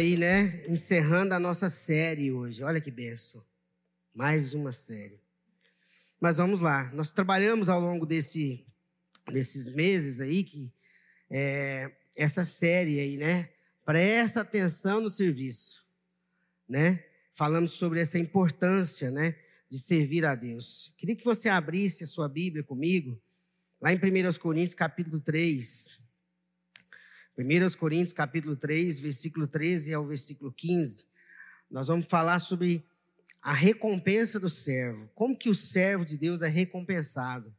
Aí, né? Encerrando a nossa série hoje. Olha que benção. Mais uma série. Mas vamos lá. Nós trabalhamos ao longo desse, desses meses aí que é, essa série aí, né? Presta atenção no serviço, né? Falamos sobre essa importância, né? De servir a Deus. Queria que você abrisse a sua Bíblia comigo, lá em 1 Coríntios, capítulo 3. 1 Coríntios, capítulo 3, versículo 13 ao versículo 15. Nós vamos falar sobre a recompensa do servo. Como que o servo de Deus é recompensado?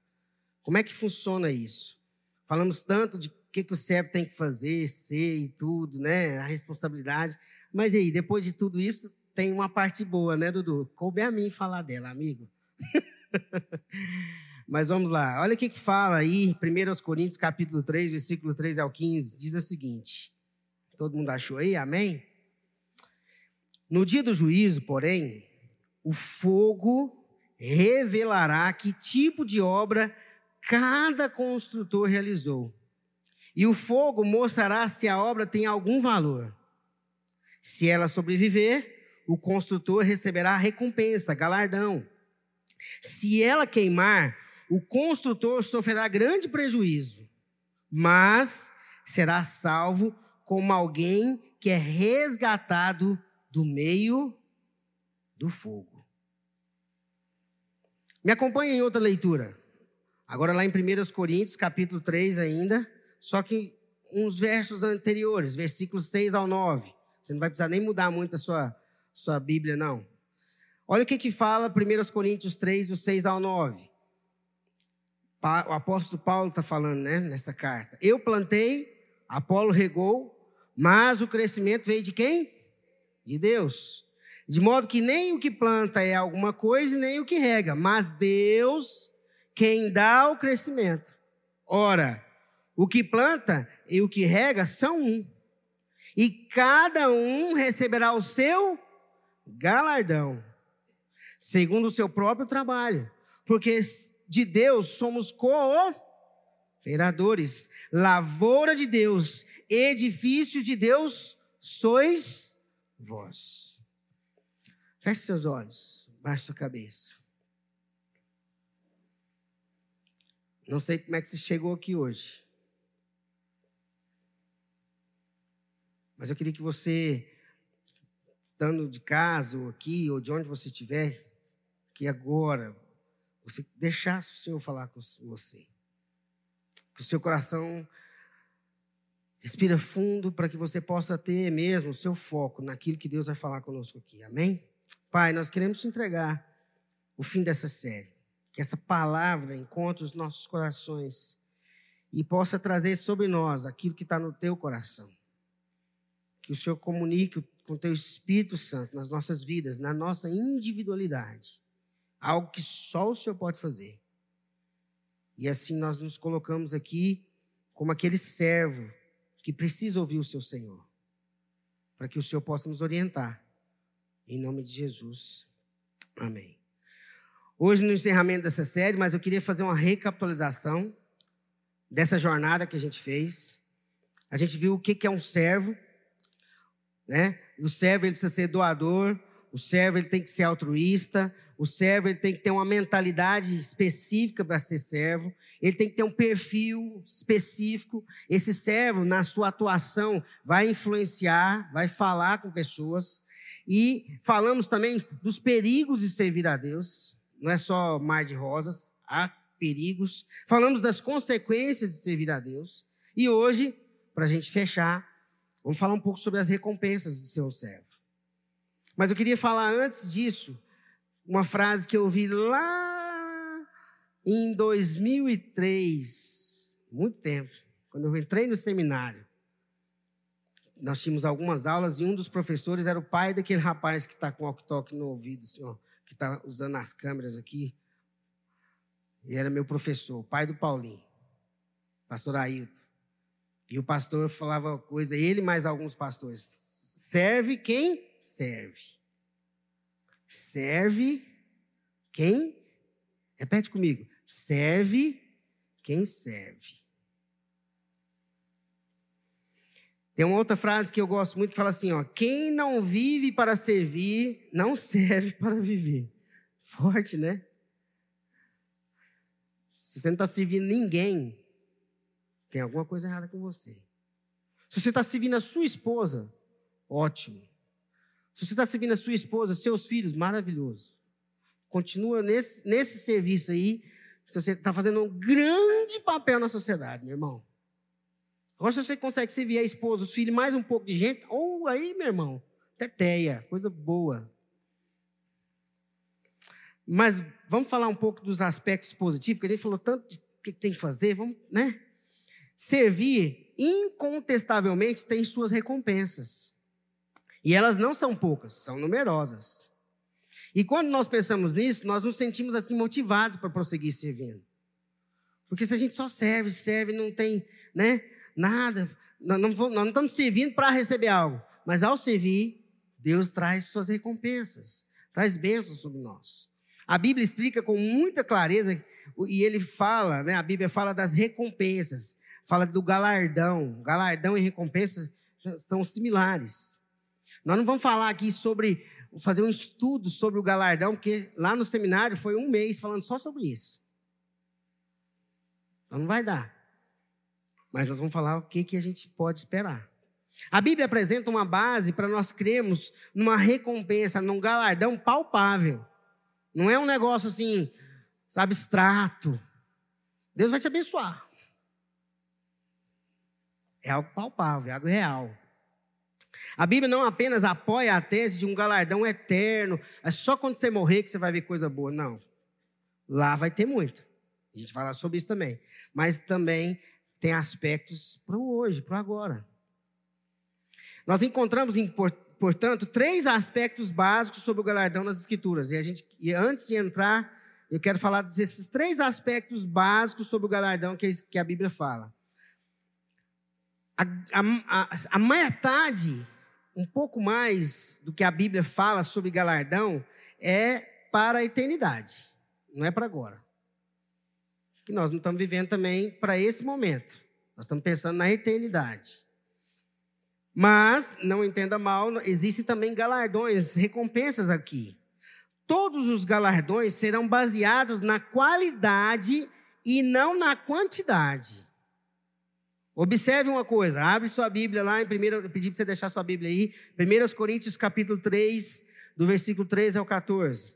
Como é que funciona isso? Falamos tanto de o que, que o servo tem que fazer, ser e tudo, né? A responsabilidade. Mas aí, depois de tudo isso, tem uma parte boa, né, Dudu? Coube a mim falar dela, amigo. Mas vamos lá. Olha o que, que fala aí, 1 Coríntios capítulo 3, versículo 3 ao 15. Diz o seguinte. Todo mundo achou aí? Amém? No dia do juízo, porém, o fogo revelará que tipo de obra cada construtor realizou. E o fogo mostrará se a obra tem algum valor. Se ela sobreviver, o construtor receberá recompensa, galardão. Se ela queimar, o construtor sofrerá grande prejuízo, mas será salvo como alguém que é resgatado do meio do fogo. Me acompanhe em outra leitura. Agora lá em 1 Coríntios, capítulo 3 ainda, só que uns versos anteriores, versículos 6 ao 9. Você não vai precisar nem mudar muito a sua, sua Bíblia, não. Olha o que, que fala 1 Coríntios 3, do 6 ao 9. O apóstolo Paulo está falando né, nessa carta. Eu plantei, Apolo regou, mas o crescimento veio de quem? De Deus. De modo que nem o que planta é alguma coisa, nem o que rega, mas Deus quem dá o crescimento. Ora, o que planta e o que rega são um. E cada um receberá o seu galardão, segundo o seu próprio trabalho. Porque de Deus somos cooperadores, lavoura de Deus, edifício de Deus sois vós. Feche seus olhos, baixe sua cabeça. Não sei como é que você chegou aqui hoje. Mas eu queria que você, estando de casa ou aqui, ou de onde você estiver, que agora você deixasse o Senhor falar com você. Que o seu coração respira fundo para que você possa ter mesmo o seu foco naquilo que Deus vai falar conosco aqui. Amém? Pai, nós queremos te entregar o fim dessa série. Que essa palavra encontre os nossos corações e possa trazer sobre nós aquilo que está no teu coração. Que o Senhor comunique com o teu Espírito Santo nas nossas vidas, na nossa individualidade. Algo que só o Senhor pode fazer. E assim nós nos colocamos aqui como aquele servo que precisa ouvir o seu Senhor, para que o Senhor possa nos orientar em nome de Jesus. Amém. Hoje, no encerramento dessa série, mas eu queria fazer uma recapitalização dessa jornada que a gente fez. A gente viu o que é um servo, né? O servo ele precisa ser doador, o servo ele tem que ser altruísta, o servo ele tem que ter uma mentalidade específica para ser servo, ele tem que ter um perfil específico. Esse servo, na sua atuação, vai influenciar, vai falar com pessoas. E falamos também dos perigos de servir a Deus. Não é só mar de rosas, há perigos. Falamos das consequências de servir a Deus. E hoje, para a gente fechar, vamos falar um pouco sobre as recompensas de ser um servo. Mas eu queria falar antes disso uma frase que eu ouvi lá em 2003, muito tempo, quando eu entrei no seminário nós tínhamos algumas aulas e um dos professores era o pai daquele rapaz que está com o no ouvido, assim, ó, que está usando as câmeras aqui. E era meu professor, o pai do Paulinho, pastor Ailton. E o pastor falava coisa, ele mais alguns pastores. Serve quem serve. Serve quem? Repete comigo. Serve quem serve. Tem uma outra frase que eu gosto muito que fala assim: ó, quem não vive para servir, não serve para viver. Forte, né? Se você não está servindo ninguém, tem alguma coisa errada com você. Se você está servindo a sua esposa, ótimo. Se você está servindo a sua esposa, seus filhos, maravilhoso. Continua nesse, nesse serviço aí, se você está fazendo um grande papel na sociedade, meu irmão. Agora, se você consegue servir a esposa, os filhos, mais um pouco de gente, ou oh, aí, meu irmão, teteia, coisa boa. Mas vamos falar um pouco dos aspectos positivos, que a gente falou tanto de que tem que fazer, vamos, né? Servir, incontestavelmente, tem suas recompensas. E elas não são poucas, são numerosas. E quando nós pensamos nisso, nós nos sentimos assim motivados para prosseguir servindo. Porque se a gente só serve, serve, não tem, né, nada, nós não, nós não estamos servindo para receber algo, mas ao servir, Deus traz suas recompensas, traz bênçãos sobre nós. A Bíblia explica com muita clareza e ele fala, né, a Bíblia fala das recompensas, fala do galardão. Galardão e recompensa são similares. Nós não vamos falar aqui sobre fazer um estudo sobre o galardão, porque lá no seminário foi um mês falando só sobre isso. Então não vai dar. Mas nós vamos falar o que, que a gente pode esperar. A Bíblia apresenta uma base para nós crermos numa recompensa, num galardão palpável. Não é um negócio assim, sabe, abstrato. Deus vai te abençoar. É algo palpável, é algo real. A Bíblia não apenas apoia a tese de um galardão eterno, é só quando você morrer que você vai ver coisa boa. Não. Lá vai ter muito. A gente vai falar sobre isso também. Mas também tem aspectos para o hoje, para o agora. Nós encontramos, portanto, três aspectos básicos sobre o galardão nas Escrituras. E, a gente, e antes de entrar, eu quero falar desses três aspectos básicos sobre o galardão que, a Bíblia fala. A, a, a, a metade, um pouco mais do que a Bíblia fala sobre galardão, é para a eternidade, não é para agora. Que nós não estamos vivendo também para esse momento. Nós estamos pensando na eternidade. Mas, não entenda mal, existem também galardões, recompensas aqui. Todos os galardões serão baseados na qualidade e não na quantidade. Observe uma coisa, abre sua Bíblia lá em primeiro, eu pedi para você deixar sua Bíblia aí, 1 Coríntios capítulo 3, do versículo 13 ao 14.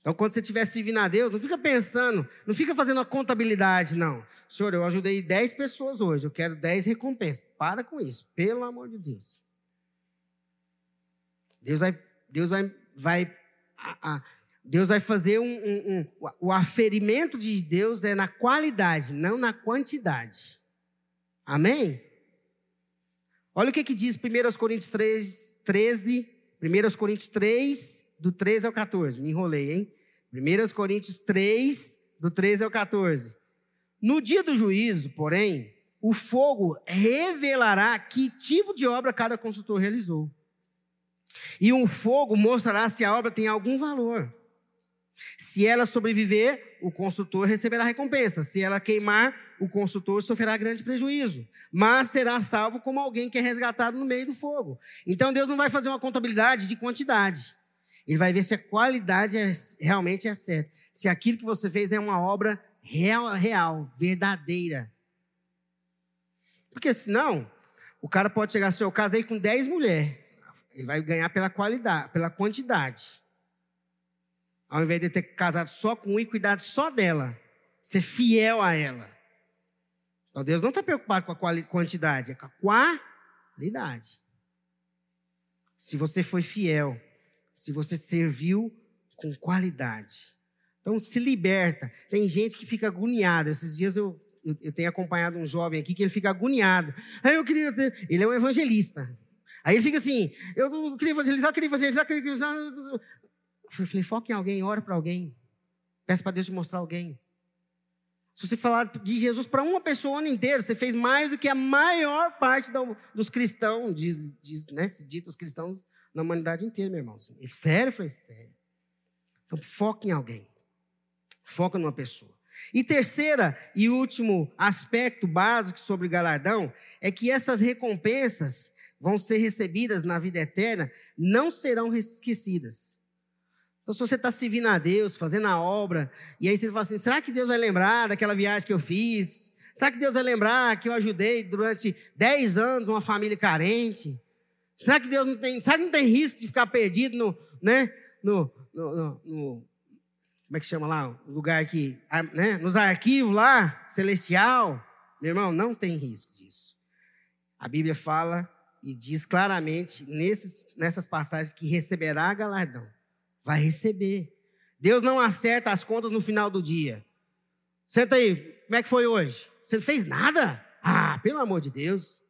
Então, quando você estiver servindo a Deus, não fica pensando, não fica fazendo a contabilidade, não. Senhor, eu ajudei 10 pessoas hoje, eu quero 10 recompensas. Para com isso, pelo amor de Deus. Deus vai, Deus vai, vai a, a, Deus vai fazer um, um, um, o aferimento de Deus é na qualidade, não na quantidade. Amém? Olha o que, que diz 1 Coríntios 3, 13, 1 Coríntios 3, do 13 ao 14. Me enrolei, hein? 1 Coríntios 3, do 13 ao 14. No dia do juízo, porém, o fogo revelará que tipo de obra cada consultor realizou. E um fogo mostrará se a obra tem algum valor. Se ela sobreviver, o consultor receberá recompensa. Se ela queimar, o consultor sofrerá grande prejuízo. Mas será salvo como alguém que é resgatado no meio do fogo. Então Deus não vai fazer uma contabilidade de quantidade. Ele vai ver se a qualidade é, realmente é certa. Se aquilo que você fez é uma obra real, real, verdadeira. Porque senão, o cara pode chegar ao seu caso aí com 10 mulheres. Ele vai ganhar pela qualidade, pela quantidade. Ao invés de ter casado só com um e cuidado só dela, ser fiel a ela. Então Deus não está preocupado com a quantidade, é com a qualidade. Se você foi fiel, se você serviu com qualidade. Então se liberta. Tem gente que fica agoniada. Esses dias eu, eu, eu tenho acompanhado um jovem aqui que ele fica agoniado. Aí eu queria ter. Ele é um evangelista. Aí ele fica assim: eu queria evangelizar, eu queria evangelizar, eu queria evangelizar. Eu falei, foca em alguém, ora para alguém. Peça para Deus te mostrar alguém. Se você falar de Jesus para uma pessoa o ano inteiro, você fez mais do que a maior parte dos cristãos, diz, diz né, dito os cristãos na humanidade inteira, meu irmão. É sério? Eu falei, sério. Então foca em alguém. Foca numa pessoa. E terceira e último aspecto básico sobre galardão é que essas recompensas vão ser recebidas na vida eterna, não serão esquecidas. Então, se você está servindo a Deus, fazendo a obra, e aí você fala assim: será que Deus vai lembrar daquela viagem que eu fiz? Será que Deus vai lembrar que eu ajudei durante 10 anos uma família carente? Será que Deus não tem, será que não tem risco de ficar perdido no, né, no, no, no, no como é que chama lá? O lugar que, né? Nos arquivos lá, celestial. Meu irmão, não tem risco disso. A Bíblia fala e diz claramente nesses, nessas passagens que receberá galardão. Vai receber. Deus não acerta as contas no final do dia. Senta aí, como é que foi hoje? Você não fez nada? Ah, pelo amor de Deus.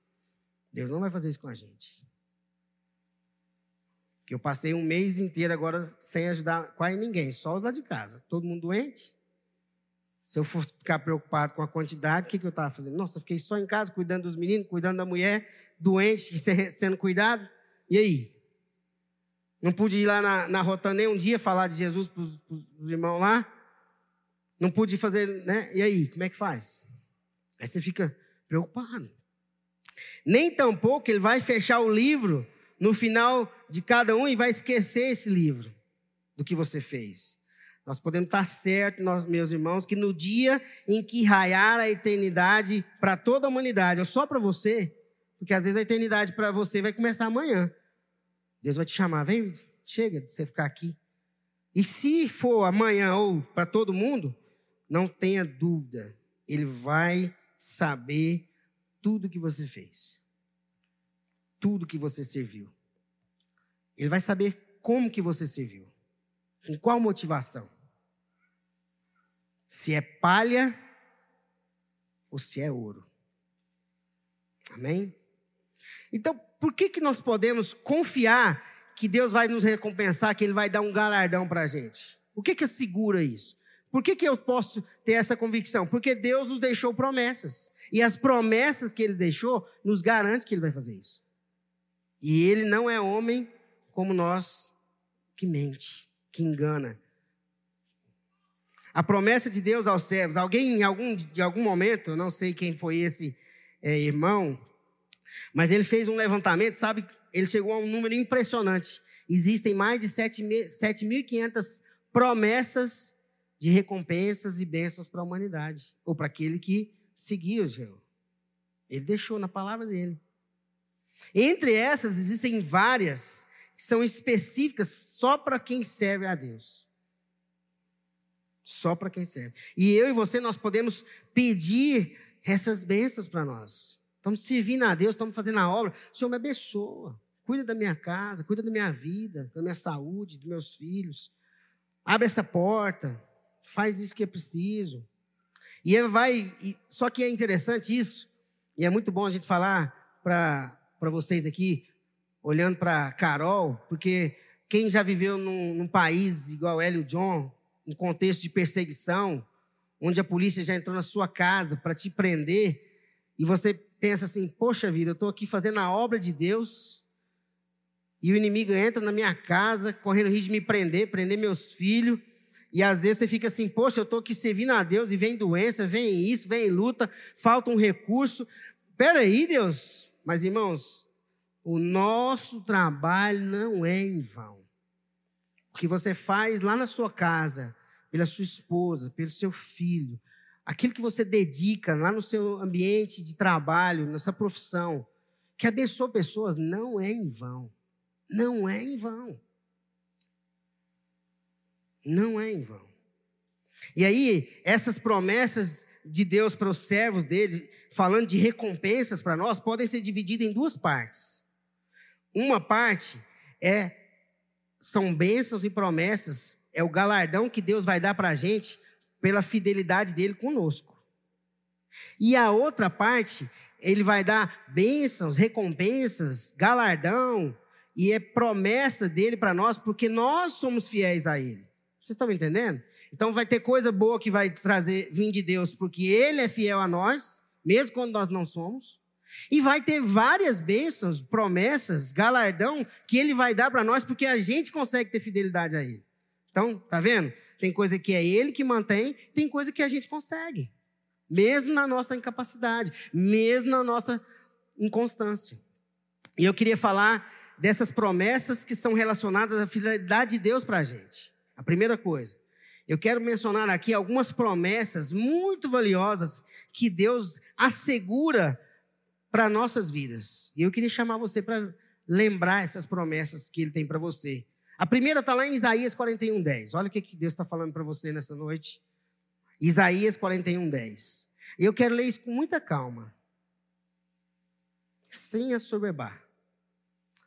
Deus não vai fazer isso com a gente. Que eu passei um mês inteiro agora sem ajudar quase ninguém, só os lá de casa. Todo mundo doente. Se eu fosse ficar preocupado com a quantidade, o que, que eu estava fazendo? Nossa, eu fiquei só em casa cuidando dos meninos, cuidando da mulher, doente, sendo cuidado. E aí? Não pude ir lá na, na Rotan nem um dia falar de Jesus para os irmãos lá. Não pude fazer, né? E aí, como é que faz? Aí você fica preocupado. Nem tampouco ele vai fechar o livro no final de cada um e vai esquecer esse livro do que você fez. Nós podemos estar certos, nós, meus irmãos, que no dia em que raiar a eternidade para toda a humanidade, ou só para você, porque às vezes a eternidade para você vai começar amanhã. Deus vai te chamar, vem, chega de você ficar aqui. E se for amanhã ou para todo mundo, não tenha dúvida, Ele vai saber tudo que você fez tudo que você serviu. Ele vai saber como que você serviu. Com qual motivação. Se é palha ou se é ouro. Amém? Então, por que, que nós podemos confiar que Deus vai nos recompensar, que Ele vai dar um galardão para a gente? O que, que segura isso? Por que, que eu posso ter essa convicção? Porque Deus nos deixou promessas. E as promessas que Ele deixou nos garante que Ele vai fazer isso. E ele não é homem como nós que mente, que engana. A promessa de Deus aos servos, alguém em algum, de algum momento, não sei quem foi esse é, irmão, mas ele fez um levantamento, sabe? Ele chegou a um número impressionante. Existem mais de 7.500 promessas de recompensas e bênçãos para a humanidade, ou para aquele que seguia o Senhor. Ele deixou na palavra dele. Entre essas, existem várias que são específicas só para quem serve a Deus. Só para quem serve. E eu e você, nós podemos pedir essas bênçãos para nós. Estamos servindo a Deus, estamos fazendo a obra. O Senhor me abençoa. Cuida da minha casa, cuida da minha vida, da minha saúde, dos meus filhos. Abre essa porta. Faz isso que é preciso. E vai. Só que é interessante isso. E é muito bom a gente falar para vocês aqui, olhando para Carol, porque quem já viveu num, num país igual ela e o John, um contexto de perseguição, onde a polícia já entrou na sua casa para te prender, e você pensa assim: poxa vida, eu estou aqui fazendo a obra de Deus, e o inimigo entra na minha casa, correndo risco de me prender, prender meus filhos. E às vezes você fica assim, poxa, eu estou aqui servindo a Deus e vem doença, vem isso, vem luta, falta um recurso. Peraí, Deus, mas, irmãos, o nosso trabalho não é em vão. O que você faz lá na sua casa, pela sua esposa, pelo seu filho, aquilo que você dedica lá no seu ambiente de trabalho, na sua profissão, que abençoa pessoas, não é em vão. Não é em vão. Não é em vão. E aí, essas promessas de Deus para os servos dele, falando de recompensas para nós, podem ser divididas em duas partes. Uma parte é são bênçãos e promessas, é o galardão que Deus vai dar para a gente pela fidelidade dele conosco. E a outra parte, ele vai dar bênçãos, recompensas, galardão, e é promessa dele para nós, porque nós somos fiéis a ele. Vocês estão entendendo? Então vai ter coisa boa que vai trazer vir de Deus, porque Ele é fiel a nós, mesmo quando nós não somos. E vai ter várias bênçãos, promessas, galardão que Ele vai dar para nós, porque a gente consegue ter fidelidade a Ele. Então, tá vendo? Tem coisa que é Ele que mantém, tem coisa que a gente consegue, mesmo na nossa incapacidade, mesmo na nossa inconstância. E eu queria falar dessas promessas que são relacionadas à fidelidade de Deus para a gente. A primeira coisa, eu quero mencionar aqui algumas promessas muito valiosas que Deus assegura para nossas vidas. E eu queria chamar você para lembrar essas promessas que Ele tem para você. A primeira está lá em Isaías 41, 10. Olha o que Deus está falando para você nessa noite. Isaías 41, 10. E eu quero ler isso com muita calma. Sem assoberbar.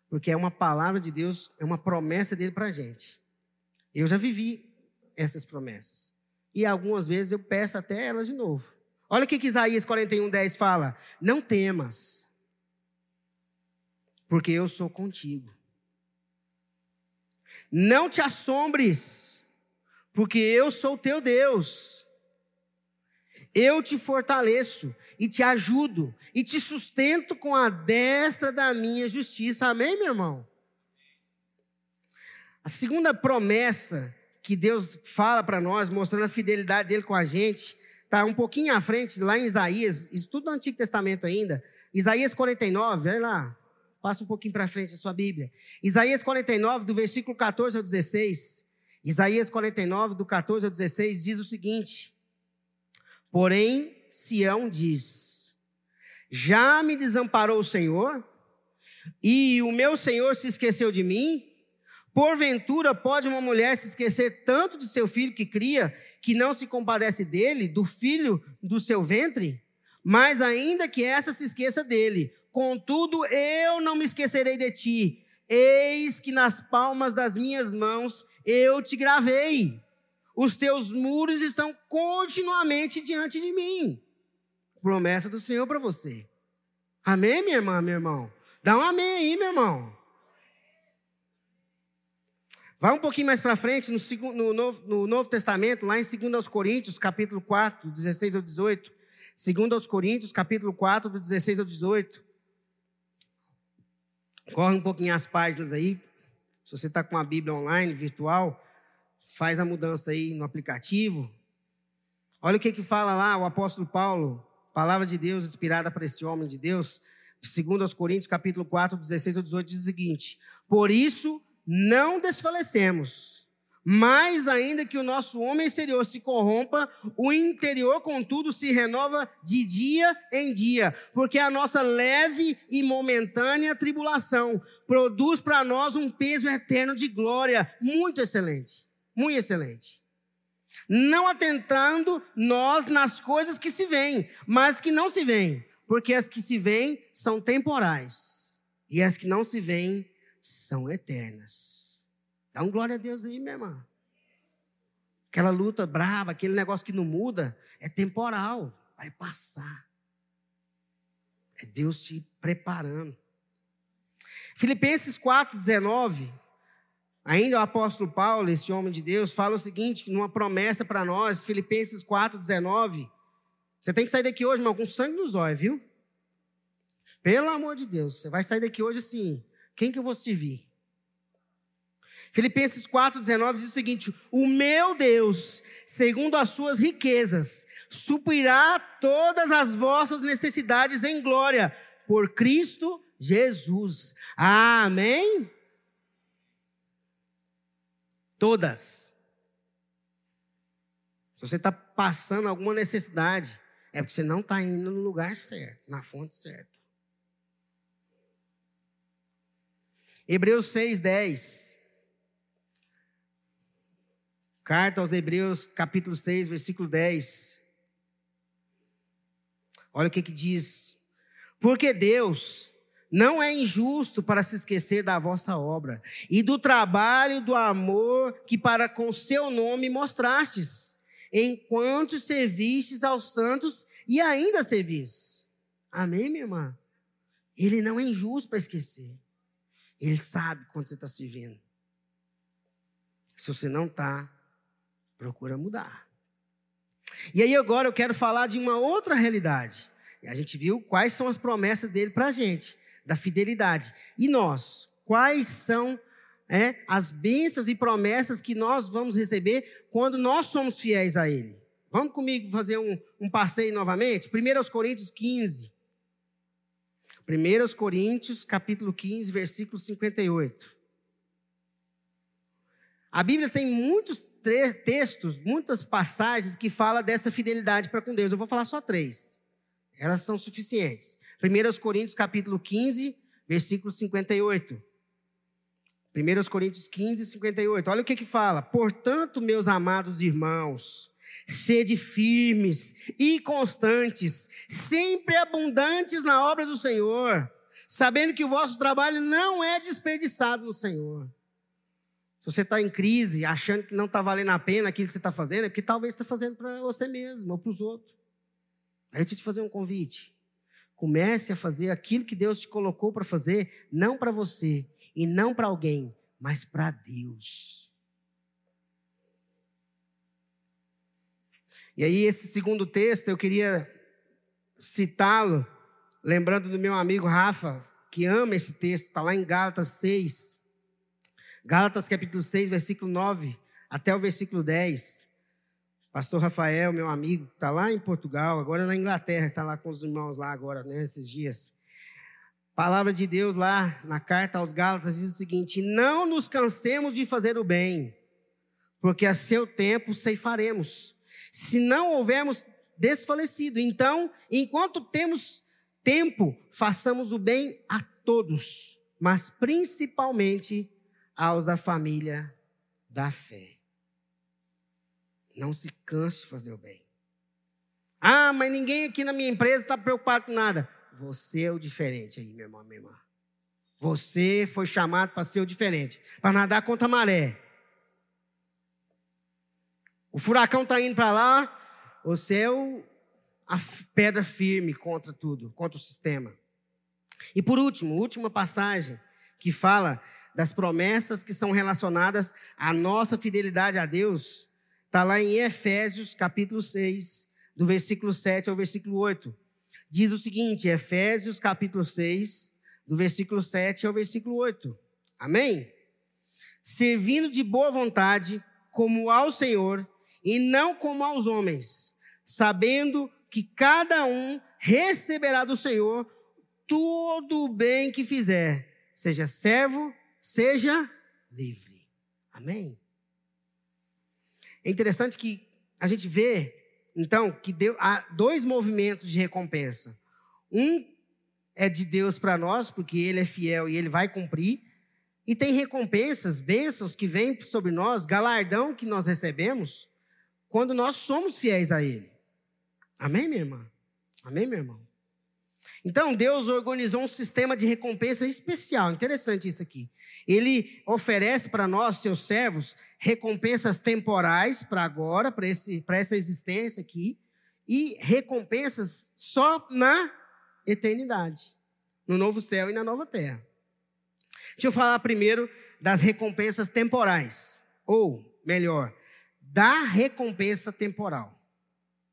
Porque é uma palavra de Deus, é uma promessa dele para a gente. Eu já vivi essas promessas. E algumas vezes eu peço até elas de novo. Olha o que, que Isaías 41, 10 fala. Não temas, porque eu sou contigo. Não te assombres, porque eu sou teu Deus. Eu te fortaleço e te ajudo e te sustento com a destra da minha justiça. Amém, meu irmão? A segunda promessa que Deus fala para nós, mostrando a fidelidade dele com a gente, está um pouquinho à frente, lá em Isaías, isso tudo no Antigo Testamento ainda. Isaías 49, olha lá, passa um pouquinho para frente a sua Bíblia. Isaías 49, do versículo 14 ao 16. Isaías 49, do 14 ao 16, diz o seguinte: Porém, Sião diz: Já me desamparou o Senhor, e o meu Senhor se esqueceu de mim. Porventura, pode uma mulher se esquecer tanto de seu filho que cria, que não se compadece dele, do filho do seu ventre? Mas ainda que essa se esqueça dele, contudo eu não me esquecerei de ti. Eis que nas palmas das minhas mãos eu te gravei. Os teus muros estão continuamente diante de mim. Promessa do Senhor para você. Amém, minha irmã, meu irmão? Dá um amém aí, meu irmão. Vai um pouquinho mais para frente, no, no, Novo, no, Novo, Testamento, lá em 2 Coríntios, capítulo 4, do 16 ao 18. 2 Coríntios, capítulo 4, do 16 ao 18. Corre um pouquinho as páginas aí. Se você está com a Bíblia online, virtual, faz a mudança aí no aplicativo. Olha o que, que fala lá o apóstolo Paulo, palavra de Deus inspirada para esse homem de Deus. 2 Coríntios, capítulo 4, 16 ao 18, diz o seguinte: Por isso não desfalecemos. Mais ainda que o nosso homem exterior se corrompa, o interior, contudo, se renova de dia em dia, porque a nossa leve e momentânea tribulação produz para nós um peso eterno de glória muito excelente, muito excelente. Não atentando nós nas coisas que se veem, mas que não se veem, porque as que se veem são temporais, e as que não se veem são eternas. Dá um glória a Deus aí, minha irmã. Aquela luta brava, aquele negócio que não muda, é temporal, vai passar. É Deus te preparando. Filipenses 4,19, ainda o apóstolo Paulo, esse homem de Deus, fala o seguinte, numa promessa para nós, Filipenses 4,19. Você tem que sair daqui hoje, irmão, com sangue nos olhos, viu? Pelo amor de Deus, você vai sair daqui hoje assim, quem que eu vou servir? Filipenses 4,19 diz o seguinte: O meu Deus, segundo as suas riquezas, suprirá todas as vossas necessidades em glória, por Cristo Jesus. Amém? Todas. Se você está passando alguma necessidade, é porque você não está indo no lugar certo, na fonte certa. Hebreus 6, 10. Carta aos Hebreus, capítulo 6, versículo 10. Olha o que, que diz. Porque Deus não é injusto para se esquecer da vossa obra e do trabalho, do amor que para com seu nome mostrastes, enquanto servistes aos santos e ainda servis. Amém, minha irmã? Ele não é injusto para esquecer. Ele sabe quando você está servindo. Se você não está, procura mudar. E aí agora eu quero falar de uma outra realidade. A gente viu quais são as promessas dele para a gente, da fidelidade. E nós, quais são é, as bênçãos e promessas que nós vamos receber quando nós somos fiéis a Ele. Vamos comigo fazer um, um passeio novamente? 1 Coríntios 15. 1 Coríntios, capítulo 15, versículo 58. A Bíblia tem muitos textos, muitas passagens que falam dessa fidelidade para com Deus. Eu vou falar só três. Elas são suficientes. 1 Coríntios, capítulo 15, versículo 58. 1 Coríntios 15, 58. Olha o que que fala. Portanto, meus amados irmãos, sede firmes e constantes, sempre abundantes na obra do Senhor, sabendo que o vosso trabalho não é desperdiçado no Senhor. Se você está em crise, achando que não está valendo a pena aquilo que você está fazendo, é porque talvez está fazendo para você mesmo ou para os outros. Aí eu te fazer um convite. Comece a fazer aquilo que Deus te colocou para fazer, não para você, e não para alguém, mas para Deus. E aí, esse segundo texto, eu queria citá-lo, lembrando do meu amigo Rafa, que ama esse texto, está lá em Gálatas 6. Gálatas capítulo 6, versículo 9 até o versículo 10. Pastor Rafael, meu amigo, está lá em Portugal, agora na Inglaterra, está lá com os irmãos lá agora, né, dias. Palavra de Deus lá na carta aos Gálatas diz o seguinte: Não nos cansemos de fazer o bem, porque a seu tempo ceifaremos, se não houvermos desfalecido. Então, enquanto temos tempo, façamos o bem a todos, mas principalmente aos da família da fé. Não se canse de fazer o bem. Ah, mas ninguém aqui na minha empresa está preocupado com nada. Você é o diferente aí, meu irmão, minha irmã. Você foi chamado para ser o diferente, para nadar contra a maré. O furacão está indo para lá, você é o, a pedra firme contra tudo, contra o sistema. E por último, última passagem que fala das promessas que são relacionadas à nossa fidelidade a Deus, está lá em Efésios capítulo 6, do versículo 7 ao versículo 8 diz o seguinte, Efésios capítulo 6, do versículo 7 ao versículo 8. Amém? Servindo de boa vontade, como ao Senhor, e não como aos homens, sabendo que cada um receberá do Senhor todo o bem que fizer, seja servo, seja livre. Amém? É interessante que a gente vê então, que há dois movimentos de recompensa. Um é de Deus para nós, porque Ele é fiel e Ele vai cumprir. E tem recompensas, bênçãos que vêm sobre nós, galardão que nós recebemos, quando nós somos fiéis a Ele. Amém, minha irmã? Amém, meu irmão? Então, Deus organizou um sistema de recompensa especial. Interessante isso aqui. Ele oferece para nós, seus servos, recompensas temporais para agora, para essa existência aqui, e recompensas só na eternidade, no novo céu e na nova terra. Deixa eu falar primeiro das recompensas temporais, ou melhor, da recompensa temporal,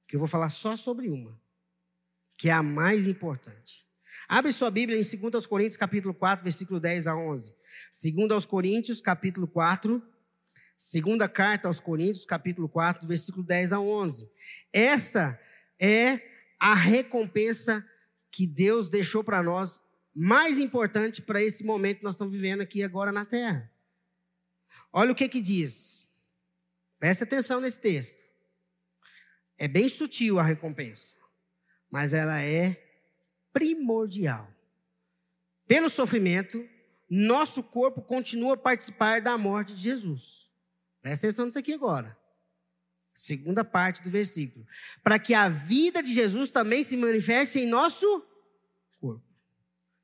que eu vou falar só sobre uma que é a mais importante. Abre sua Bíblia em 2 Coríntios, capítulo 4, versículo 10 a 11. 2 Coríntios, capítulo 4, segunda carta aos Coríntios, capítulo 4, versículo 10 a 11. Essa é a recompensa que Deus deixou para nós mais importante para esse momento que nós estamos vivendo aqui agora na terra. Olha o que que diz. Presta atenção nesse texto. É bem sutil a recompensa mas ela é primordial. Pelo sofrimento, nosso corpo continua a participar da morte de Jesus. Presta atenção nisso aqui agora. Segunda parte do versículo. Para que a vida de Jesus também se manifeste em nosso corpo.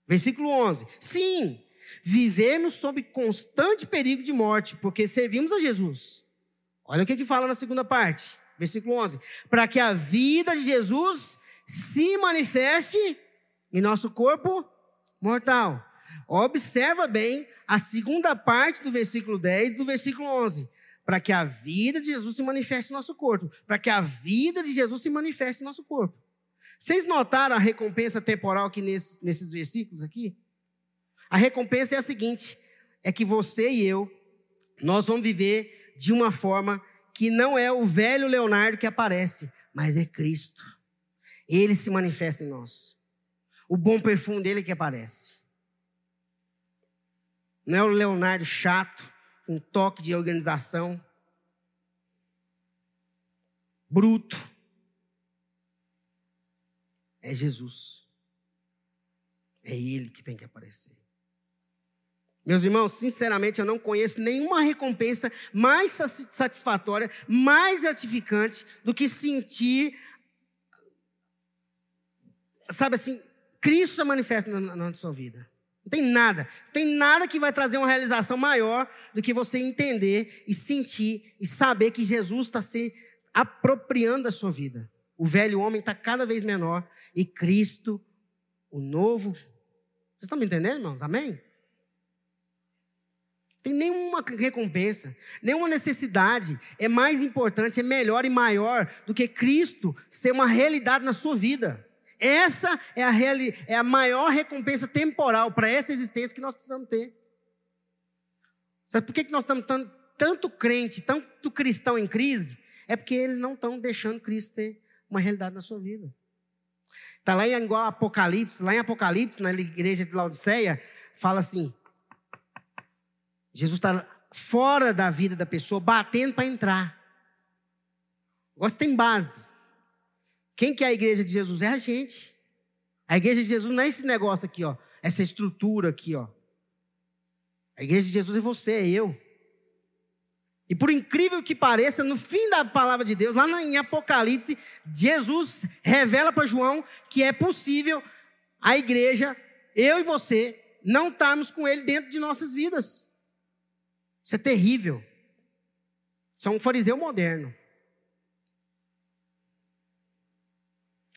Versículo 11. Sim, vivemos sob constante perigo de morte, porque servimos a Jesus. Olha o que, que fala na segunda parte. Versículo 11. Para que a vida de Jesus se manifeste em nosso corpo mortal. Observa bem a segunda parte do versículo 10 do versículo 11. Para que a vida de Jesus se manifeste em nosso corpo. Para que a vida de Jesus se manifeste em nosso corpo. Vocês notaram a recompensa temporal aqui nesse, nesses versículos aqui? A recompensa é a seguinte: é que você e eu, nós vamos viver de uma forma que não é o velho Leonardo que aparece, mas é Cristo. Ele se manifesta em nós. O bom perfume dele que aparece. Não é o Leonardo chato, um toque de organização, bruto. É Jesus. É Ele que tem que aparecer. Meus irmãos, sinceramente, eu não conheço nenhuma recompensa mais satisfatória, mais gratificante do que sentir, sabe assim, Cristo se manifesta na, na sua vida. Não tem nada, não tem nada que vai trazer uma realização maior do que você entender e sentir e saber que Jesus está se apropriando da sua vida. O velho homem está cada vez menor e Cristo, o novo. Vocês estão me entendendo, irmãos? Amém? Tem nenhuma recompensa, nenhuma necessidade é mais importante, é melhor e maior do que Cristo ser uma realidade na sua vida. Essa é a, reali é a maior recompensa temporal para essa existência que nós precisamos ter. Sabe por que, que nós estamos tanto, tanto crente, tanto cristão em crise? É porque eles não estão deixando Cristo ser uma realidade na sua vida. Está lá em Apocalipse, lá em Apocalipse, na igreja de Laodiceia, fala assim: Jesus está fora da vida da pessoa, batendo para entrar. Agora tem base. Quem que é a igreja de Jesus? É a gente. A igreja de Jesus não é esse negócio aqui, ó. Essa estrutura aqui, ó. A igreja de Jesus é você, é eu. E por incrível que pareça, no fim da palavra de Deus, lá em Apocalipse, Jesus revela para João que é possível a igreja, eu e você, não estarmos com ele dentro de nossas vidas. Isso é terrível. Isso é um fariseu moderno.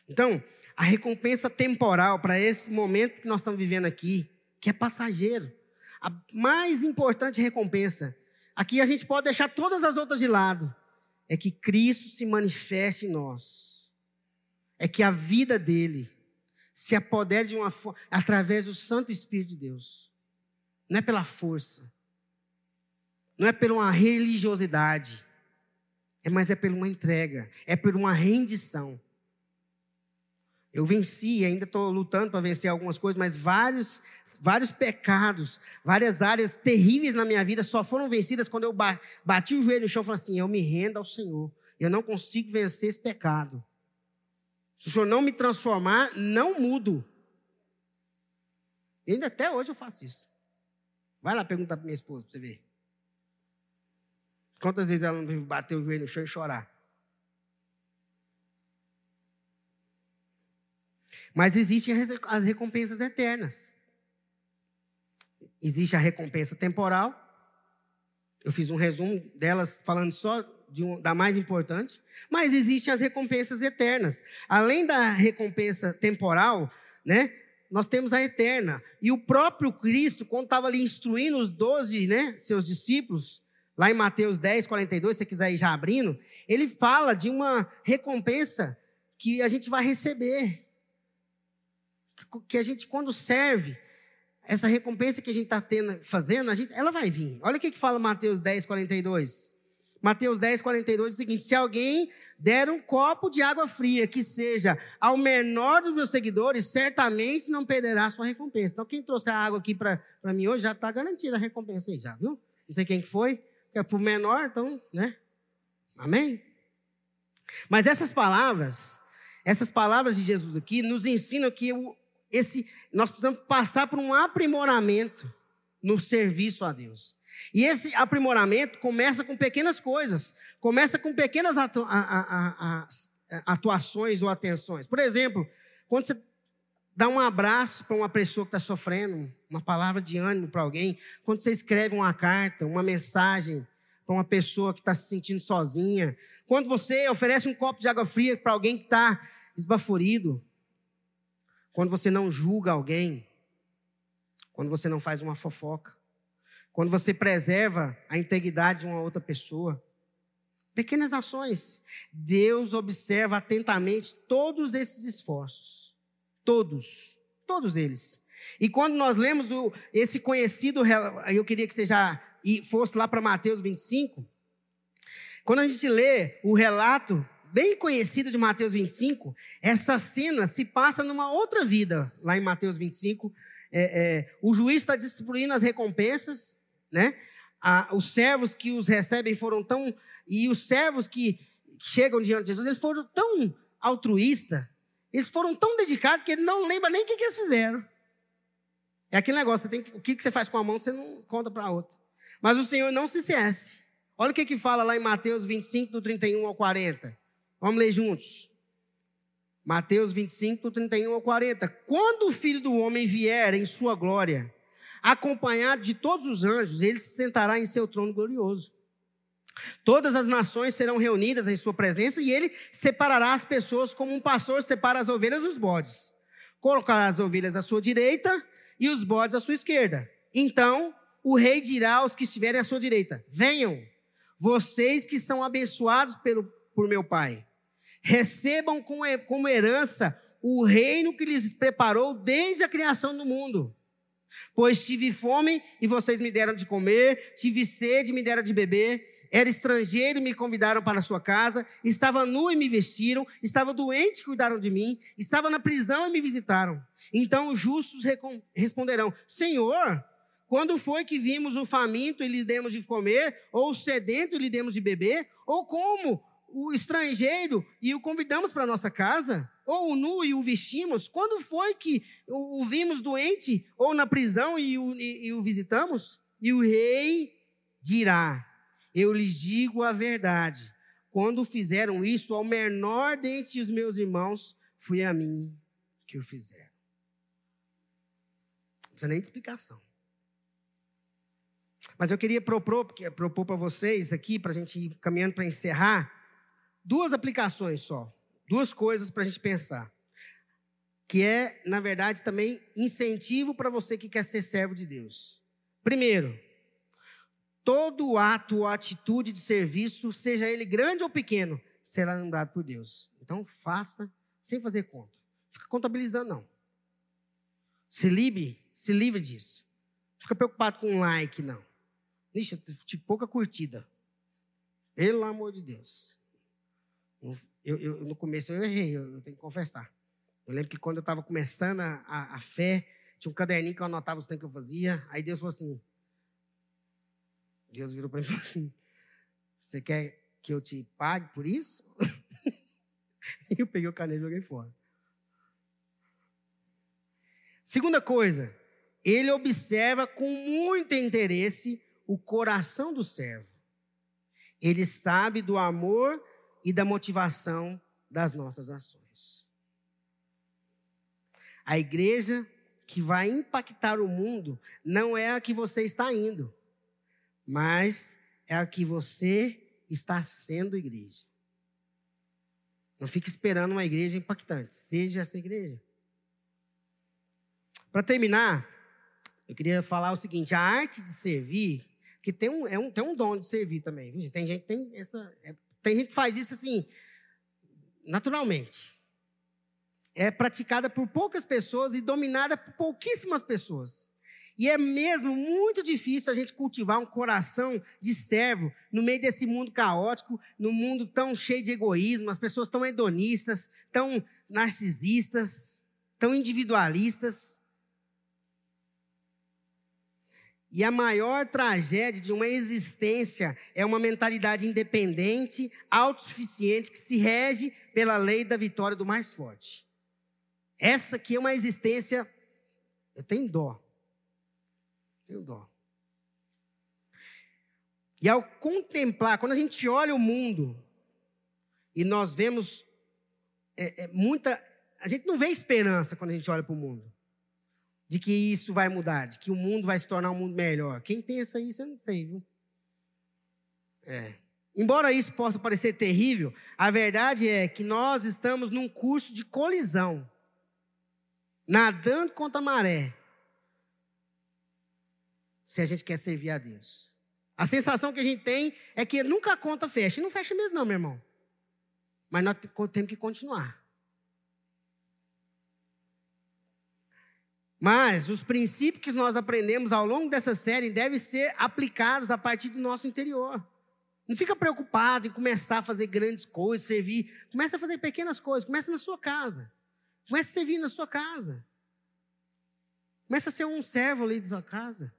Então, a recompensa temporal para esse momento que nós estamos vivendo aqui, que é passageiro, a mais importante recompensa, aqui a gente pode deixar todas as outras de lado, é que Cristo se manifeste em nós. É que a vida dele se apodere de uma através do Santo Espírito de Deus. Não é pela força, não é por uma religiosidade, é, mas é por uma entrega, é por uma rendição. Eu venci, ainda estou lutando para vencer algumas coisas, mas vários, vários pecados, várias áreas terríveis na minha vida só foram vencidas quando eu bati o joelho no chão e falei assim: eu me rendo ao Senhor. Eu não consigo vencer esse pecado. Se o Senhor não me transformar, não mudo. E ainda até hoje eu faço isso. Vai lá perguntar para minha esposa para você ver. Quantas vezes ela não bater o joelho no chão e chorar? Mas existem as recompensas eternas. Existe a recompensa temporal. Eu fiz um resumo delas falando só um, da mais importante. Mas existem as recompensas eternas. Além da recompensa temporal, né? Nós temos a eterna. E o próprio Cristo, quando estava ali instruindo os doze, né, seus discípulos, lá em Mateus 10, 42, se você quiser ir já abrindo, ele fala de uma recompensa que a gente vai receber. Que a gente, quando serve, essa recompensa que a gente está fazendo, a gente, ela vai vir. Olha o que, que fala Mateus 10, 42. Mateus 10, 42 é o seguinte: se alguém der um copo de água fria que seja ao menor dos meus seguidores, certamente não perderá sua recompensa. Então, quem trouxe a água aqui para mim hoje já está garantida a recompensa aí, já, viu? Não sei quem que foi é para o menor, então, né? Amém? Mas essas palavras, essas palavras de Jesus aqui, nos ensinam que esse, nós precisamos passar por um aprimoramento no serviço a Deus. E esse aprimoramento começa com pequenas coisas, começa com pequenas atu, atuações ou atenções. Por exemplo, quando você dá um abraço para uma pessoa que está sofrendo, uma palavra de ânimo para alguém, quando você escreve uma carta, uma mensagem para uma pessoa que está se sentindo sozinha, quando você oferece um copo de água fria para alguém que está esbaforido, quando você não julga alguém, quando você não faz uma fofoca, quando você preserva a integridade de uma outra pessoa. Pequenas ações. Deus observa atentamente todos esses esforços. Todos, todos eles. E quando nós lemos o, esse conhecido, eu queria que você já fosse lá para Mateus 25. Quando a gente lê o relato bem conhecido de Mateus 25, essa cena se passa numa outra vida, lá em Mateus 25. É, é, o juiz está distribuindo as recompensas, né? Os servos que os recebem foram tão. E os servos que chegam diante de Jesus, eles foram tão altruístas, eles foram tão dedicados que ele não lembra nem o que, que eles fizeram. É aquele negócio, tem, o que, que você faz com a mão, você não conta para a outra. Mas o Senhor não se esquece. Olha o que, que fala lá em Mateus 25, do 31 ao 40. Vamos ler juntos. Mateus 25, do 31 ao 40. Quando o Filho do Homem vier em sua glória, acompanhado de todos os anjos, ele se sentará em seu trono glorioso. Todas as nações serão reunidas em sua presença e ele separará as pessoas como um pastor separa as ovelhas dos bodes. Colocará as ovelhas à sua direita e os bodes à sua esquerda. Então o rei dirá aos que estiverem à sua direita: Venham, vocês que são abençoados pelo, por meu Pai, recebam como herança o reino que lhes preparou desde a criação do mundo. Pois tive fome e vocês me deram de comer, tive sede e me deram de beber, era estrangeiro e me convidaram para sua casa, estava nu e me vestiram, estava doente e cuidaram de mim, estava na prisão e me visitaram. Então os justos responderão: Senhor, quando foi que vimos o faminto e lhe demos de comer, ou o sedento e lhe demos de beber? Ou como o estrangeiro e o convidamos para nossa casa? Ou o nu e o vestimos? Quando foi que o vimos doente ou na prisão e o, e, e o visitamos? E o rei dirá: Eu lhes digo a verdade. Quando fizeram isso ao menor dentre os meus irmãos, foi a mim que o fizeram. Não precisa nem de explicação. Mas eu queria propor, propor para vocês aqui, para a gente ir caminhando para encerrar, duas aplicações só. Duas coisas para a gente pensar. Que é, na verdade, também incentivo para você que quer ser servo de Deus. Primeiro, todo ato ou atitude de serviço, seja ele grande ou pequeno, será lembrado por Deus. Então, faça sem fazer conta. Fica contabilizando, não. Se livre, se livre disso. Fica preocupado com um like, não. Ixi, eu tive pouca curtida. Pelo amor de Deus. Eu, eu, no começo eu errei, eu, tenho que confessar. Eu lembro que quando eu estava começando a, a, a, fé, tinha um caderninho que eu anotava os tempos que eu fazia. Aí Deus falou assim: Deus virou para mim e falou assim: Você quer que eu te pague por isso? e eu peguei o caderno e joguei fora. Segunda coisa, ele observa com muito interesse o coração do servo. Ele sabe do amor e da motivação das nossas ações. A igreja que vai impactar o mundo não é a que você está indo, mas é a que você está sendo igreja. Não fique esperando uma igreja impactante, seja essa igreja. Para terminar, eu queria falar o seguinte: a arte de servir que tem um, é um, tem um dom de servir também. Viu? Tem gente que tem essa. É, tem gente que faz isso assim, naturalmente. É praticada por poucas pessoas e dominada por pouquíssimas pessoas. E é mesmo muito difícil a gente cultivar um coração de servo no meio desse mundo caótico, no mundo tão cheio de egoísmo, as pessoas tão hedonistas, tão narcisistas, tão individualistas. E a maior tragédia de uma existência é uma mentalidade independente, autossuficiente, que se rege pela lei da vitória do mais forte. Essa aqui é uma existência. Eu tenho dó. Tenho dó. E ao contemplar, quando a gente olha o mundo e nós vemos é, é, muita. A gente não vê esperança quando a gente olha para o mundo de que isso vai mudar, de que o mundo vai se tornar um mundo melhor. Quem pensa isso, eu não sei, viu? É. Embora isso possa parecer terrível, a verdade é que nós estamos num curso de colisão, nadando contra a maré, se a gente quer servir a Deus. A sensação que a gente tem é que nunca a conta fecha. E não fecha mesmo, não, meu irmão. Mas nós temos que continuar. Mas os princípios que nós aprendemos ao longo dessa série devem ser aplicados a partir do nosso interior. Não fica preocupado em começar a fazer grandes coisas, servir. Começa a fazer pequenas coisas. Começa na sua casa. Começa a servir na sua casa. Começa a ser um servo ali da sua casa.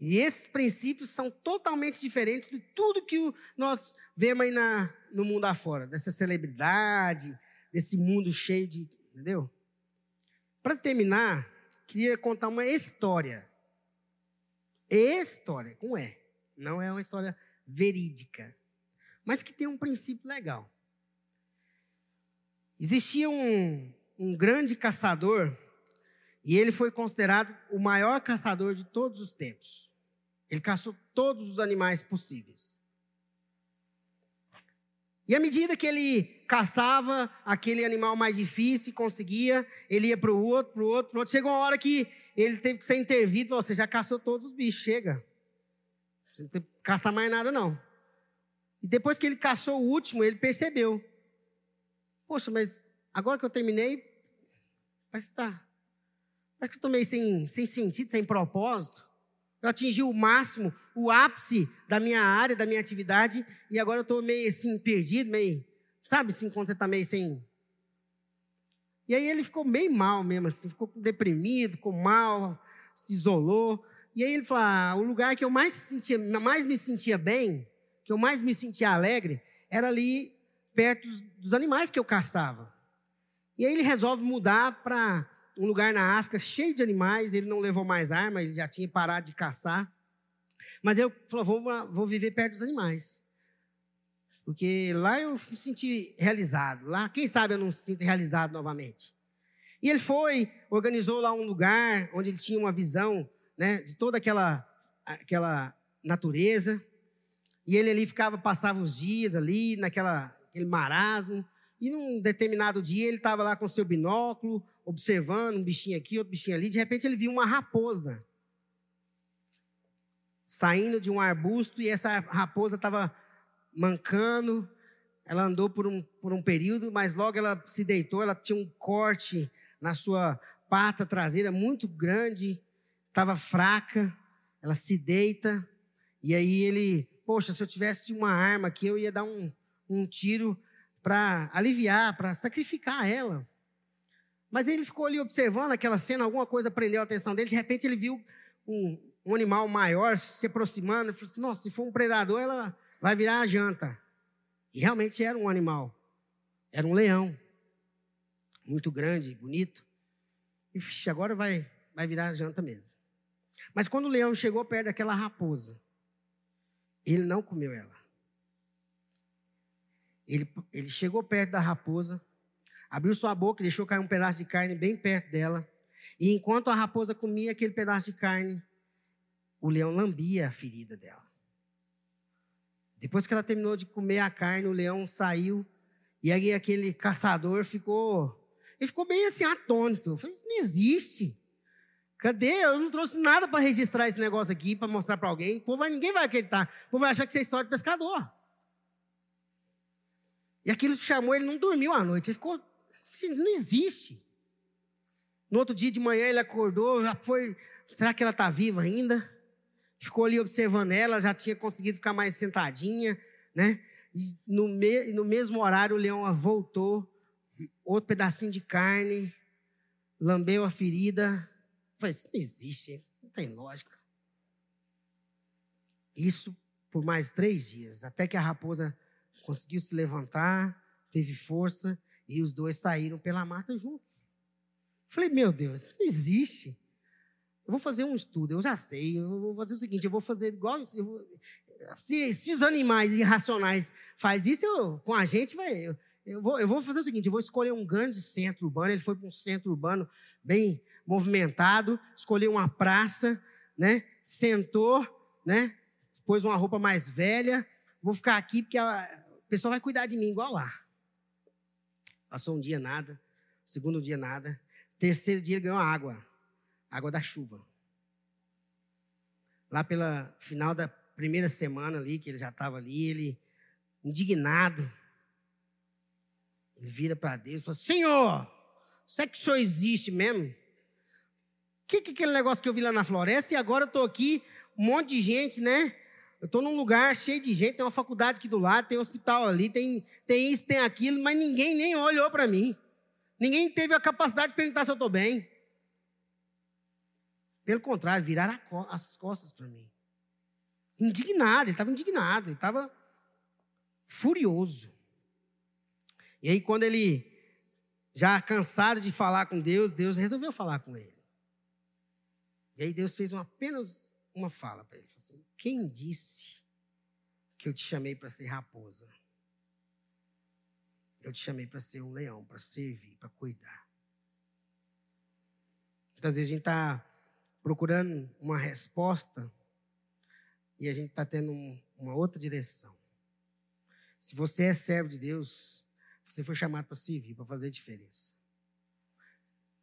E esses princípios são totalmente diferentes de tudo que nós vemos aí na, no mundo afora, dessa celebridade, desse mundo cheio de. Entendeu? Para terminar, queria contar uma história. História, com E. Não é uma história verídica, mas que tem um princípio legal. Existia um, um grande caçador e ele foi considerado o maior caçador de todos os tempos. Ele caçou todos os animais possíveis. E à medida que ele caçava aquele animal mais difícil, conseguia, ele ia para o outro, para o outro, para outro. Chegou uma hora que ele teve que ser intervido. Você já caçou todos os bichos, chega. Você não tem que caçar mais nada, não. E depois que ele caçou o último, ele percebeu. Poxa, mas agora que eu terminei, parece que tá. Parece que eu estou meio sem, sem sentido, sem propósito. Eu atingi o máximo, o ápice da minha área, da minha atividade, e agora eu estou meio assim, perdido, meio. Sabe assim, quando você está meio sem. E aí ele ficou meio mal mesmo, assim, ficou deprimido, ficou mal, se isolou. E aí ele falou: ah, o lugar que eu mais, sentia, mais me sentia bem, que eu mais me sentia alegre, era ali perto dos, dos animais que eu caçava. E aí ele resolve mudar para um lugar na África cheio de animais, ele não levou mais arma, ele já tinha parado de caçar. Mas eu falou, vou, vou viver perto dos animais. Porque lá eu me senti realizado. Lá, quem sabe eu não me sinto realizado novamente. E ele foi, organizou lá um lugar onde ele tinha uma visão né, de toda aquela, aquela natureza. E ele ali ficava, passava os dias ali, naquela aquele marasmo. E num determinado dia ele estava lá com seu binóculo, observando um bichinho aqui, outro bichinho ali. De repente ele viu uma raposa saindo de um arbusto e essa raposa estava mancando. Ela andou por um, por um período, mas logo ela se deitou. Ela tinha um corte na sua pata traseira muito grande, estava fraca. Ela se deita e aí ele, poxa, se eu tivesse uma arma aqui, eu ia dar um, um tiro para aliviar, para sacrificar ela. Mas ele ficou ali observando aquela cena, alguma coisa prendeu a atenção dele, de repente ele viu um, um animal maior se aproximando, assim, nossa, se for um predador, ela vai virar a janta. E realmente era um animal, era um leão, muito grande, bonito. E agora vai, vai virar a janta mesmo. Mas quando o leão chegou perto daquela raposa, ele não comeu ela. Ele, ele chegou perto da raposa, abriu sua boca e deixou cair um pedaço de carne bem perto dela. E enquanto a raposa comia aquele pedaço de carne, o leão lambia a ferida dela. Depois que ela terminou de comer a carne, o leão saiu e aí aquele caçador ficou, ele ficou bem assim atônito. Eu falei, isso não existe. Cadê? Eu não trouxe nada para registrar esse negócio aqui, para mostrar para alguém. Povo vai, ninguém vai acreditar. O povo vai achar que isso é história de pescador. E aquilo chamou, ele não dormiu à noite. Ele ficou, assim, não existe. No outro dia de manhã ele acordou, já foi, será que ela está viva ainda? Ficou ali observando ela, já tinha conseguido ficar mais sentadinha, né? E no, me, no mesmo horário o leão voltou, outro pedacinho de carne, lambeu a ferida. falei, isso não existe, não tem lógica. Isso por mais três dias, até que a raposa conseguiu se levantar, teve força e os dois saíram pela mata juntos. Falei, meu Deus, isso não existe. Eu vou fazer um estudo, eu já sei. Eu vou fazer o seguinte: eu vou fazer igual. Se, se os animais irracionais faz isso, eu, com a gente vai. Eu, eu, vou, eu vou fazer o seguinte: eu vou escolher um grande centro urbano. Ele foi para um centro urbano bem movimentado, escolheu uma praça, né? Sentou, né? Pôs uma roupa mais velha. Vou ficar aqui porque a, o pessoal vai cuidar de mim igual lá. Passou um dia nada, segundo dia nada, terceiro dia ganhou água, água da chuva. Lá pela final da primeira semana ali, que ele já estava ali, ele indignado, ele vira para Deus e fala: Senhor, será que o senhor existe mesmo? O que, que é aquele negócio que eu vi lá na floresta e agora eu estou aqui, um monte de gente, né? Eu estou num lugar cheio de gente, tem uma faculdade aqui do lado, tem um hospital ali, tem, tem isso, tem aquilo, mas ninguém nem olhou para mim. Ninguém teve a capacidade de perguntar se eu estou bem. Pelo contrário, viraram as costas para mim. Indignado, ele estava indignado, ele estava furioso. E aí, quando ele, já cansado de falar com Deus, Deus resolveu falar com ele. E aí, Deus fez uma, apenas uma fala para ele: assim, Quem disse que eu te chamei para ser raposa? Eu te chamei para ser um leão, para servir, para cuidar. Muitas vezes a gente está procurando uma resposta e a gente está tendo um, uma outra direção. Se você é servo de Deus, você foi chamado para servir, para fazer diferença.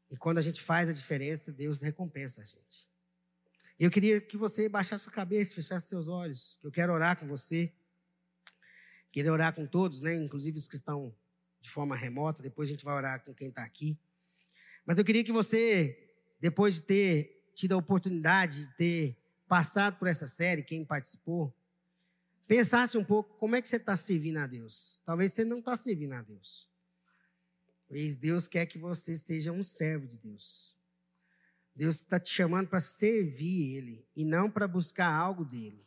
E quando a gente faz a diferença, Deus recompensa a gente. Eu queria que você baixasse sua cabeça, fechasse seus olhos. Eu quero orar com você. Queria orar com todos, né? Inclusive os que estão de forma remota. Depois a gente vai orar com quem está aqui. Mas eu queria que você, depois de ter tido a oportunidade de ter passado por essa série, quem participou, pensasse um pouco como é que você está servindo a Deus. Talvez você não está servindo a Deus. Talvez Deus quer que você seja um servo de Deus. Deus está te chamando para servir Ele e não para buscar algo dele.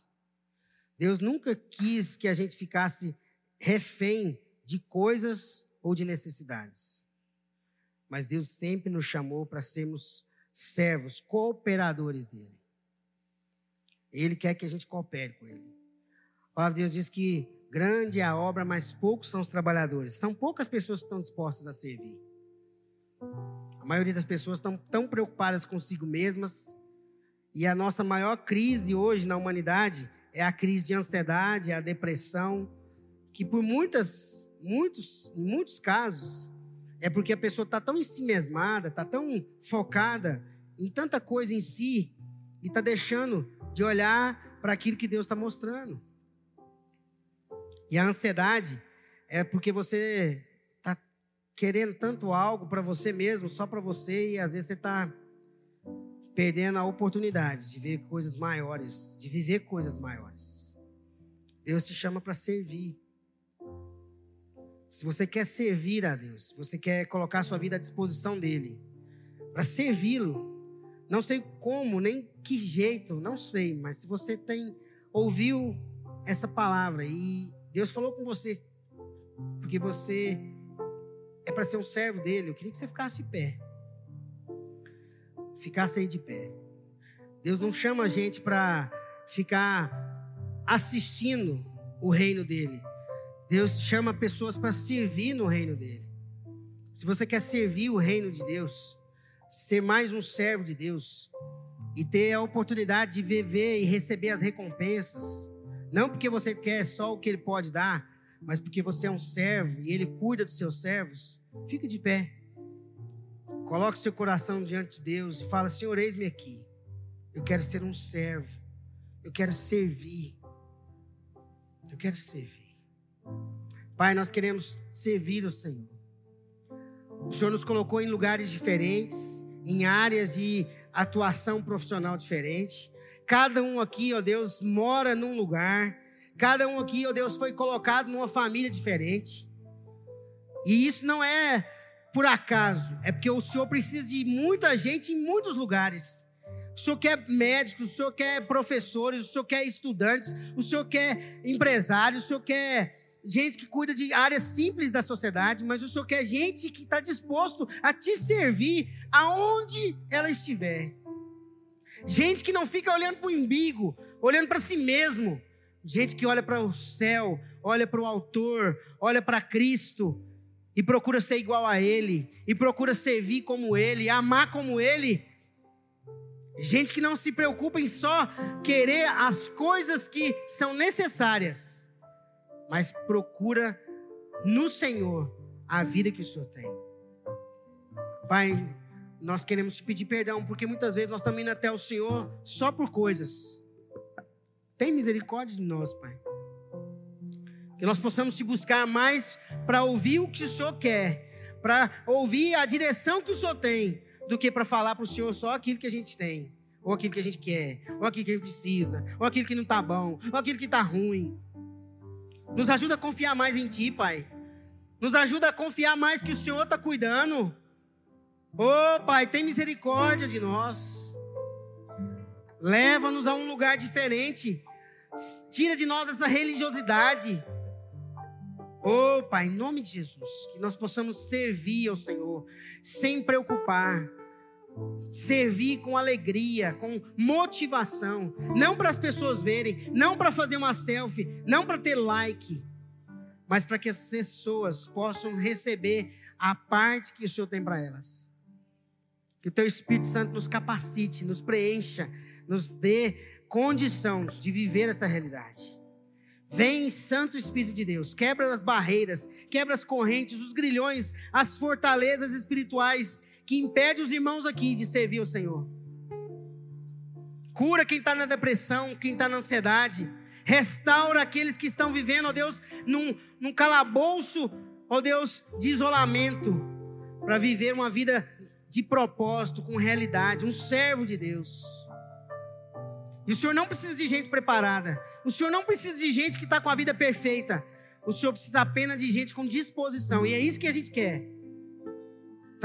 Deus nunca quis que a gente ficasse refém de coisas ou de necessidades. Mas Deus sempre nos chamou para sermos servos, cooperadores dele. Ele quer que a gente coopere com ele. A palavra de Deus diz que grande é a obra, mas poucos são os trabalhadores. São poucas pessoas que estão dispostas a servir. A maioria das pessoas estão tão preocupadas consigo mesmas. E a nossa maior crise hoje na humanidade é a crise de ansiedade, a depressão, que por muitas, muitos, em muitos casos, é porque a pessoa está tão em si mesmada, está tão focada em tanta coisa em si, e está deixando de olhar para aquilo que Deus está mostrando. E a ansiedade é porque você está querendo tanto algo para você mesmo, só para você, e às vezes você está perdendo a oportunidade de ver coisas maiores, de viver coisas maiores. Deus te chama para servir. Se você quer servir a Deus, se você quer colocar sua vida à disposição dele, para servi-lo, não sei como, nem que jeito, não sei, mas se você tem ouviu essa palavra e Deus falou com você, porque você é para ser um servo dele, eu queria que você ficasse de pé. Ficasse aí de pé. Deus não chama a gente para ficar assistindo o reino dele. Deus chama pessoas para servir no reino dele. Se você quer servir o reino de Deus, ser mais um servo de Deus e ter a oportunidade de viver e receber as recompensas, não porque você quer só o que ele pode dar, mas porque você é um servo e ele cuida dos seus servos, fique de pé. Coloque seu coração diante de Deus e fala: Senhor, eis-me aqui. Eu quero ser um servo. Eu quero servir. Eu quero servir. Pai, nós queremos servir o Senhor. O Senhor nos colocou em lugares diferentes, em áreas de atuação profissional diferente. Cada um aqui, ó Deus, mora num lugar. Cada um aqui, ó Deus, foi colocado numa família diferente. E isso não é por acaso, é porque o Senhor precisa de muita gente em muitos lugares. O Senhor quer médicos, o Senhor quer professores, o Senhor quer estudantes, o Senhor quer empresários, o Senhor quer gente que cuida de áreas simples da sociedade, mas o Senhor quer gente que está disposto a te servir aonde ela estiver. Gente que não fica olhando para o umbigo, olhando para si mesmo. Gente que olha para o céu, olha para o Autor, olha para Cristo e procura ser igual a Ele, e procura servir como Ele, amar como Ele. Gente que não se preocupa em só querer as coisas que são necessárias mas procura no Senhor a vida que o Senhor tem. Pai, nós queremos te pedir perdão, porque muitas vezes nós estamos indo até o Senhor só por coisas. Tem misericórdia de nós, Pai. Que nós possamos te buscar mais para ouvir o que o Senhor quer, para ouvir a direção que o Senhor tem, do que para falar para o Senhor só aquilo que a gente tem, ou aquilo que a gente quer, ou aquilo que a gente precisa, ou aquilo que não está bom, ou aquilo que está ruim. Nos ajuda a confiar mais em Ti, Pai. Nos ajuda a confiar mais que o Senhor está cuidando. Oh, Pai, tem misericórdia de nós. Leva-nos a um lugar diferente. Tira de nós essa religiosidade. Oh, Pai, em nome de Jesus, que nós possamos servir ao Senhor sem preocupar. Servir com alegria, com motivação, não para as pessoas verem, não para fazer uma selfie, não para ter like, mas para que as pessoas possam receber a parte que o Senhor tem para elas. Que o Teu Espírito Santo nos capacite, nos preencha, nos dê condição de viver essa realidade. Vem, Santo Espírito de Deus, quebra as barreiras, quebra as correntes, os grilhões, as fortalezas espirituais que impedem os irmãos aqui de servir o Senhor. Cura quem está na depressão, quem está na ansiedade. Restaura aqueles que estão vivendo, ó Deus, num, num calabouço, ó Deus, de isolamento, para viver uma vida de propósito, com realidade, um servo de Deus. E o Senhor não precisa de gente preparada. O Senhor não precisa de gente que está com a vida perfeita. O Senhor precisa apenas de gente com disposição. E é isso que a gente quer.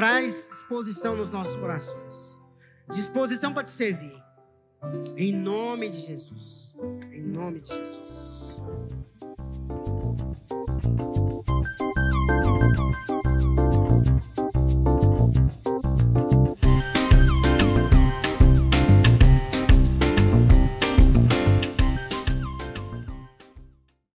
Traz disposição nos nossos corações. Disposição para te servir. Em nome de Jesus. Em nome de Jesus.